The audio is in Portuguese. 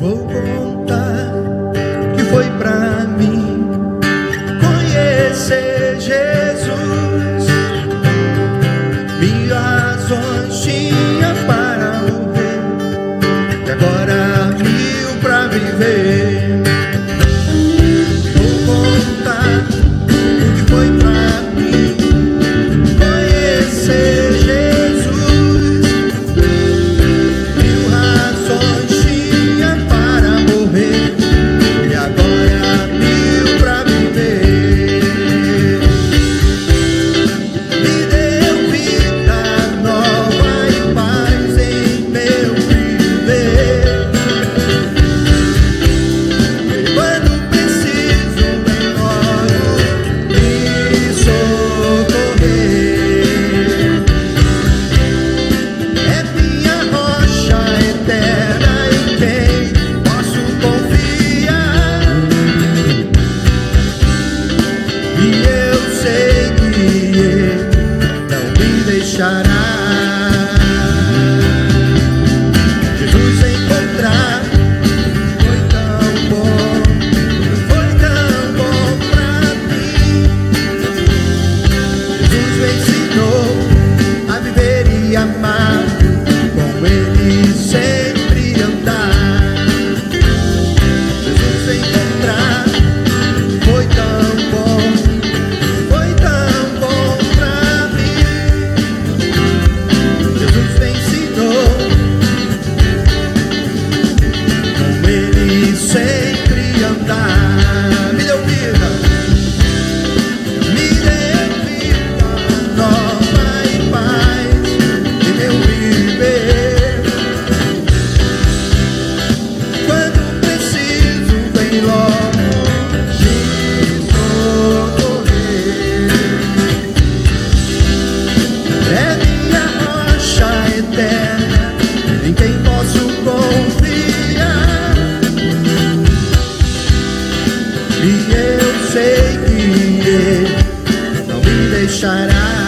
Vou contar o que foi pra mim conhecer Jesus. Mil razões tinha para morrer e agora mil pra viver. no deixará.